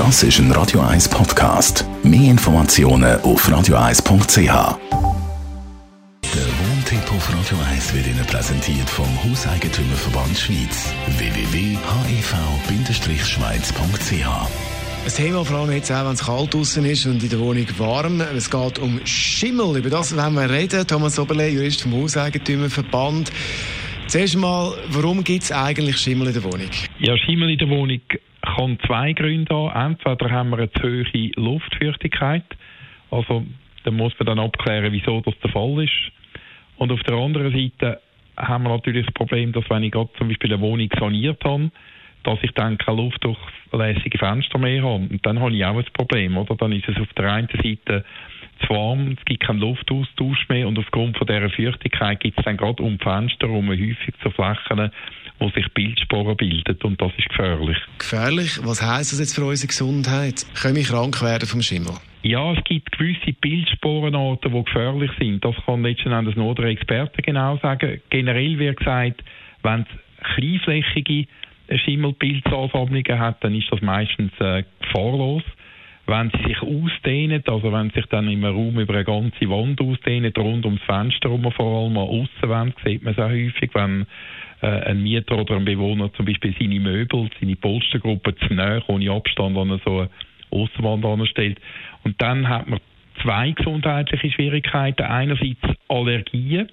Das ist ein Radio 1 Podcast. Mehr Informationen auf radio1.ch. Der Wohntipp auf Radio 1 wird Ihnen präsentiert vom Hauseigentümerverband Schweiz. www.hev-schweiz.ch ein Thema, vor allem jetzt auch, wenn es kalt draußen ist und in der Wohnung warm. Es geht um Schimmel. Über das wollen wir reden. Thomas Oberle, Jurist vom Hauseigentümerverband. Zuerst mal, warum gibt es eigentlich Schimmel in der Wohnung? Ja, Schimmel in der Wohnung kann zwei Gründe haben. Entweder haben wir eine zu hohe Luftfeuchtigkeit. Also, da muss man dann abklären, wieso das der Fall ist. Und auf der anderen Seite haben wir natürlich das Problem, dass wenn ich gerade zum Beispiel eine Wohnung saniert habe, dass ich dann keine luftdurchlässige Fenster mehr habe. Und dann habe ich auch ein Problem, oder? Dann ist es auf der einen Seite zu warm, es gibt keinen Luftaustausch mehr und aufgrund von dieser Feuchtigkeit gibt es dann gerade um Fenster herum häufig zu Flächen, wo sich Bildsporen bilden und das ist gefährlich. Gefährlich? Was heisst das jetzt für unsere Gesundheit? Können wir krank werden vom Schimmel? Ja, es gibt gewisse Bildsporenarten, die gefährlich sind. Das kann letzten Endes nur der Experte genau sagen. Generell wird gesagt, wenn es kleinflächige Schimmelpilzansammlungen hat, dann ist das meistens äh, gefahrlos. Wenn sie sich ausdehnen, also wenn sich dann im Raum über eine ganze Wand ausdehnen, rund ums Fenster herum, vor allem an Aussenwand, sieht man es auch häufig, wenn äh, ein Mieter oder ein Bewohner zum Beispiel seine Möbel, seine Polstergruppe zu nahe, ohne Abstand an so eine Aussenwand anstellt. Und dann hat man zwei gesundheitliche Schwierigkeiten. Einerseits Allergien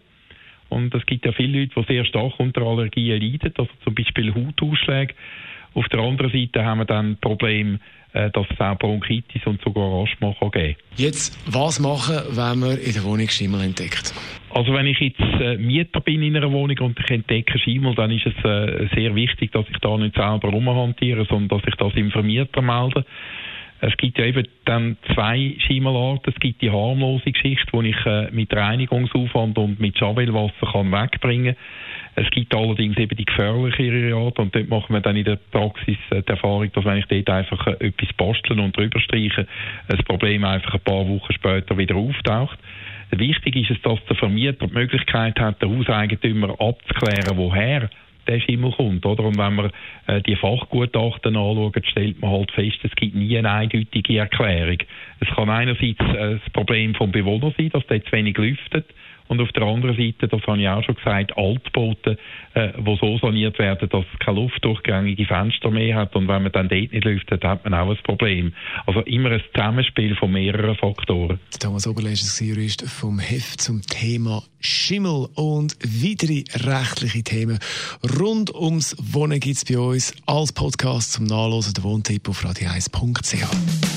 und es gibt ja viele Leute, die sehr stark unter Allergien leiden, also zum Beispiel Hautausschläge. Auf der anderen Seite haben wir dann Problem, äh, dass es auch Bronchitis und sogar Asthma kann geben Jetzt, was machen, wenn man in der Wohnung Schimmel entdeckt? Also wenn ich jetzt äh, Mieter bin in einer Wohnung und ich entdecke Schimmel, dann ist es äh, sehr wichtig, dass ich da nicht selber rumhantiere, sondern dass ich das im Vermieter melde. Es gibt ja eben dann zwei Schimmelarten. Es gibt die harmlose Geschichte, die ich äh, mit Reinigungsaufwand und mit Schabelwasser kann wegbringen kann. Es gibt allerdings eben die gefährlichere Art und dort machen wir dann in der Praxis äh, die Erfahrung, dass wenn ich dort einfach äh, etwas basteln und drüber streiche, das Problem einfach ein paar Wochen später wieder auftaucht. Wichtig ist es, dass der Vermieter die Möglichkeit hat, den Hauseigentümer abzuklären, woher der Schimmel kommt. Oder? Und wenn man äh, die Fachgutachten anschaut, stellt man halt fest, es gibt nie eine eindeutige Erklärung. Es kann einerseits äh, das Problem vom Bewohner sein, dass der zu wenig lüftet. Und auf der anderen Seite, das habe ich auch schon gesagt, Altbauten, äh, wo so saniert werden, dass es keine luftdurchgängige Fenster mehr hat. Und wenn man dann dort nicht lüftet, hat man auch ein Problem. Also immer ein Zusammenspiel von mehreren Faktoren. Thomas Oberlesch ist Jurist vom Heft zum Thema Schimmel und weitere rechtliche Themen rund ums Wohnen gibt es bei uns als Podcast zum Nachlesen der Wohntipp auf radio1.ch.